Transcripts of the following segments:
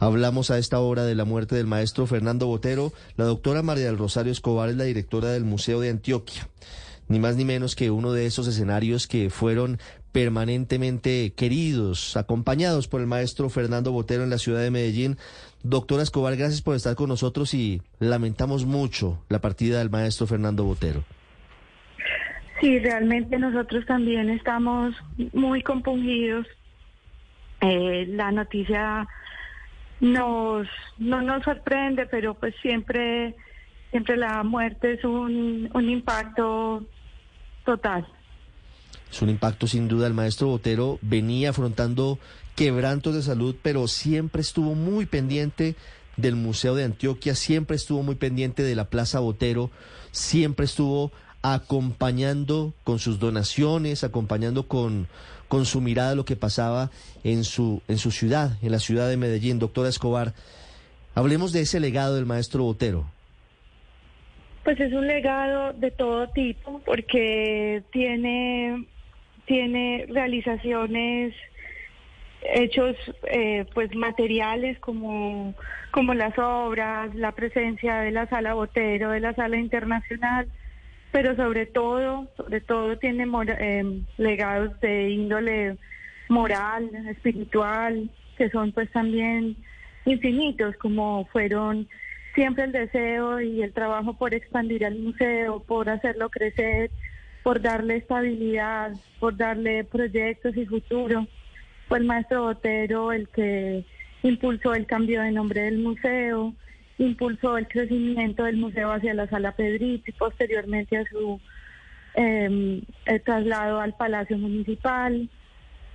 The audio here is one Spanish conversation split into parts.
Hablamos a esta hora de la muerte del maestro Fernando Botero. La doctora María del Rosario Escobar es la directora del Museo de Antioquia. Ni más ni menos que uno de esos escenarios que fueron permanentemente queridos, acompañados por el maestro Fernando Botero en la ciudad de Medellín. Doctora Escobar, gracias por estar con nosotros y lamentamos mucho la partida del maestro Fernando Botero. Sí, realmente nosotros también estamos muy compungidos. Eh, la noticia nos no nos sorprende, pero pues siempre siempre la muerte es un, un impacto total. Es un impacto sin duda. El maestro Botero venía afrontando quebrantos de salud, pero siempre estuvo muy pendiente del Museo de Antioquia, siempre estuvo muy pendiente de la Plaza Botero, siempre estuvo acompañando con sus donaciones, acompañando con, con su mirada lo que pasaba en su, en su ciudad, en la ciudad de Medellín. Doctora Escobar, hablemos de ese legado del maestro Botero. Pues es un legado de todo tipo, porque tiene, tiene realizaciones hechos eh, pues materiales como, como las obras, la presencia de la sala Botero, de la sala internacional, pero sobre todo, sobre todo tiene eh, legados de índole moral, espiritual, que son pues también infinitos, como fueron siempre el deseo y el trabajo por expandir el museo, por hacerlo crecer, por darle estabilidad, por darle proyectos y futuro. Fue el maestro Botero el que impulsó el cambio de nombre del museo, impulsó el crecimiento del museo hacia la Sala Pedrito y posteriormente a su eh, traslado al Palacio Municipal.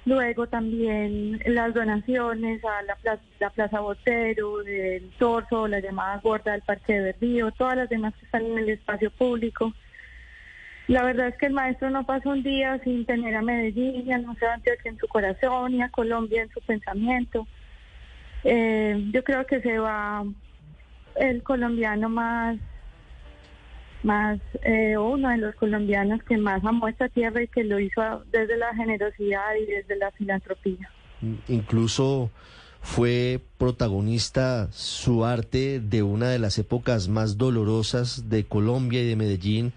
Luego también las donaciones a la plaza, la plaza Botero, el Torso, la llamada Gorda del Parque de Berrío, todas las demás que están en el espacio público. La verdad es que el maestro no pasó un día sin tener a Medellín y al Museo Antioquia en su corazón y a Colombia en su pensamiento. Eh, yo creo que se va el colombiano más, más eh, uno de los colombianos que más amó esta tierra y que lo hizo desde la generosidad y desde la filantropía. Incluso fue protagonista su arte de una de las épocas más dolorosas de Colombia y de Medellín.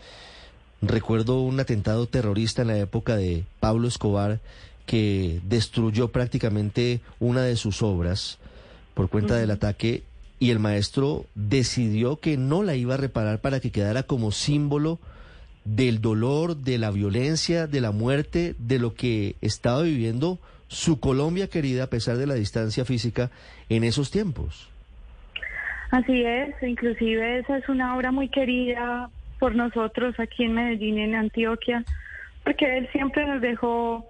Recuerdo un atentado terrorista en la época de Pablo Escobar que destruyó prácticamente una de sus obras por cuenta del ataque y el maestro decidió que no la iba a reparar para que quedara como símbolo del dolor, de la violencia, de la muerte, de lo que estaba viviendo su Colombia querida a pesar de la distancia física en esos tiempos. Así es, inclusive esa es una obra muy querida por nosotros aquí en Medellín, en Antioquia, porque él siempre nos dejó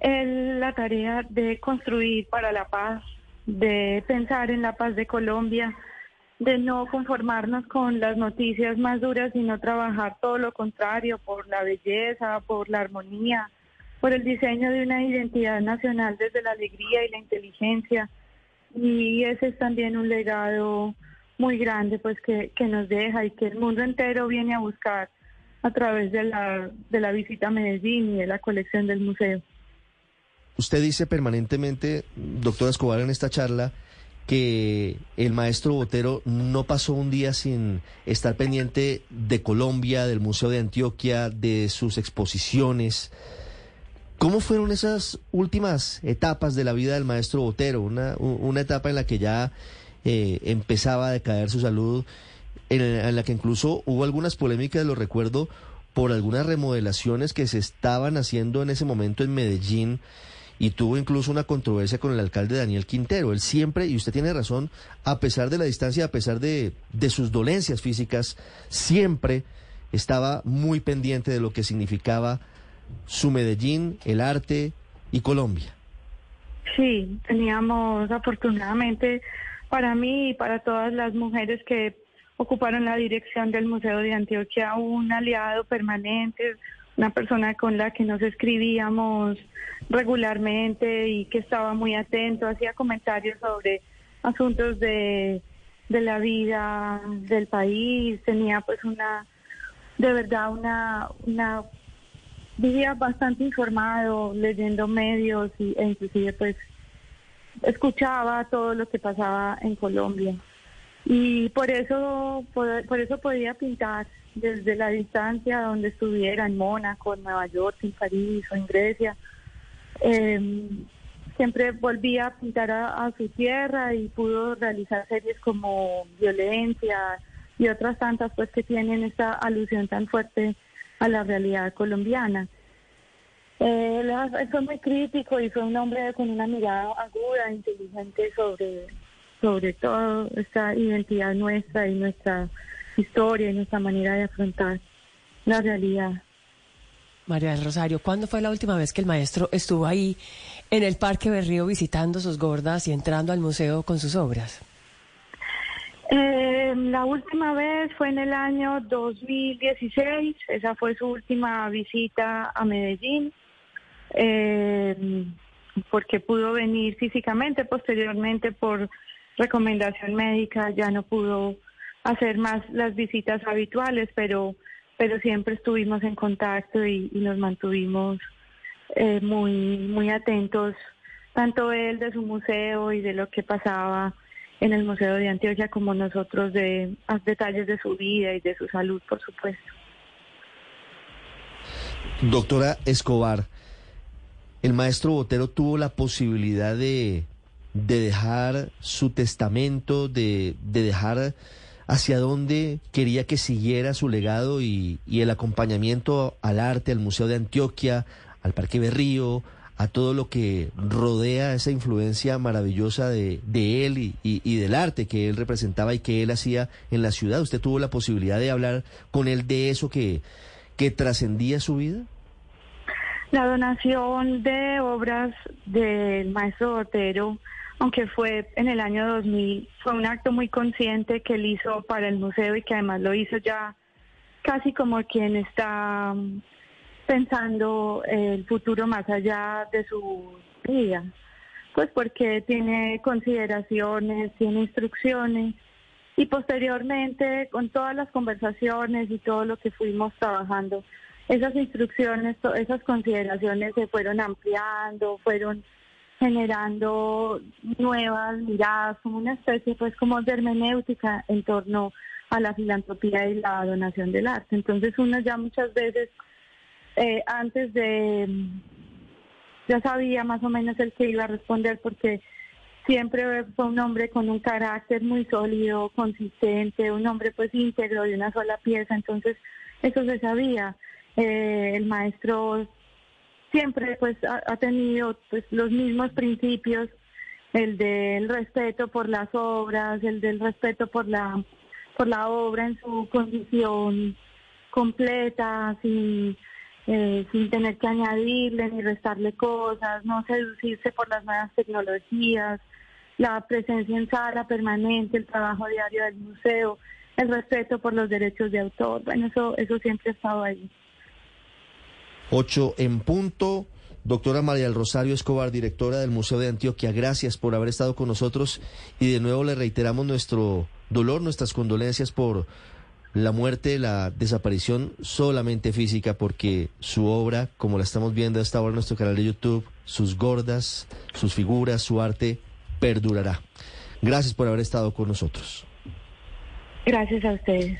la tarea de construir para la paz, de pensar en la paz de Colombia, de no conformarnos con las noticias más duras, sino trabajar todo lo contrario, por la belleza, por la armonía, por el diseño de una identidad nacional desde la alegría y la inteligencia. Y ese es también un legado muy grande pues que, que nos deja y que el mundo entero viene a buscar a través de la, de la visita a Medellín y de la colección del museo. Usted dice permanentemente, doctora Escobar, en esta charla, que el maestro Botero no pasó un día sin estar pendiente de Colombia, del Museo de Antioquia, de sus exposiciones. ¿Cómo fueron esas últimas etapas de la vida del maestro Botero? Una, una etapa en la que ya eh, empezaba a decaer su salud, en, en la que incluso hubo algunas polémicas, lo recuerdo, por algunas remodelaciones que se estaban haciendo en ese momento en Medellín y tuvo incluso una controversia con el alcalde Daniel Quintero. Él siempre, y usted tiene razón, a pesar de la distancia, a pesar de, de sus dolencias físicas, siempre estaba muy pendiente de lo que significaba su Medellín, el arte y Colombia. Sí, teníamos afortunadamente para mí y para todas las mujeres que ocuparon la dirección del Museo de Antioquia un aliado permanente, una persona con la que nos escribíamos regularmente y que estaba muy atento, hacía comentarios sobre asuntos de, de la vida del país, tenía pues una, de verdad una, una vivía bastante informado, leyendo medios y, e inclusive pues escuchaba todo lo que pasaba en Colombia. Y por eso por, eso podía pintar desde la distancia donde estuviera en Mónaco, en Nueva York, en París o en Grecia. Em, siempre volvía a pintar a, su tierra y pudo realizar series como Violencia y otras tantas pues que tienen esta alusión tan fuerte a la realidad colombiana. Eh, él fue muy crítico y fue un hombre con una mirada aguda, inteligente sobre, sobre todo esta identidad nuestra y nuestra historia y nuestra manera de afrontar la realidad. María del Rosario, ¿cuándo fue la última vez que el maestro estuvo ahí en el Parque Berrío visitando sus gordas y entrando al museo con sus obras? Eh, la última vez fue en el año 2016, esa fue su última visita a Medellín, eh, porque pudo venir físicamente, posteriormente por recomendación médica ya no pudo hacer más las visitas habituales, pero pero siempre estuvimos en contacto y, nos mantuvimos eh, muy, muy atentos, tanto él de su museo y de lo que pasaba en el Museo de Antioquia como nosotros de detalles de su vida y de su salud, por supuesto. Doctora Escobar, el maestro Botero tuvo la posibilidad de, de dejar su testamento, de, de dejar hacia dónde quería que siguiera su legado y, el acompañamiento al arte, al Museo de Antioquia, al Parque Berrío, a todo lo que rodea esa influencia maravillosa de, él y, del arte que él representaba y que él hacía en la ciudad. ¿Usted tuvo la posibilidad de hablar con él de eso que, que trascendía su vida? La donación de obras del maestro Botero aunque fue en el año 2000, fue un acto muy consciente que él hizo para el museo y que además lo hizo ya casi como quien está mm, pensando el futuro más allá de su vida, pues porque tiene consideraciones, tiene instrucciones y posteriormente con todas las conversaciones y todo lo que fuimos trabajando, esas instrucciones, esas consideraciones se fueron ampliando, fueron generando nuevas miradas, como una especie pues como de hermenéutica en torno a la filantropía y la donación del arte. Entonces uno ya muchas veces eh, antes de ya sabía más o menos el que iba a responder porque siempre fue un hombre con un carácter muy sólido, consistente, un hombre pues íntegro de una sola pieza, entonces eso se sabía. Eh, el maestro siempre pues ha, tenido pues los mismos principios, el del respeto por las obras, el del respeto por la por la obra en su condición completa, sin eh, sin tener que añadirle ni restarle cosas, no seducirse por las nuevas tecnologías, la presencia en sala permanente, el trabajo diario del museo, el respeto por los derechos de autor, bueno, eso, eso siempre ha estado ahí. 8 en punto. Doctora María del Rosario Escobar, directora del Museo de Antioquia, gracias por haber estado con nosotros y de nuevo le reiteramos nuestro dolor, nuestras condolencias por la muerte, la desaparición solamente física, porque su obra, como la estamos viendo hasta ahora en nuestro canal de YouTube, sus gordas, sus figuras, su arte, perdurará. Gracias por haber estado con nosotros. Gracias a ustedes.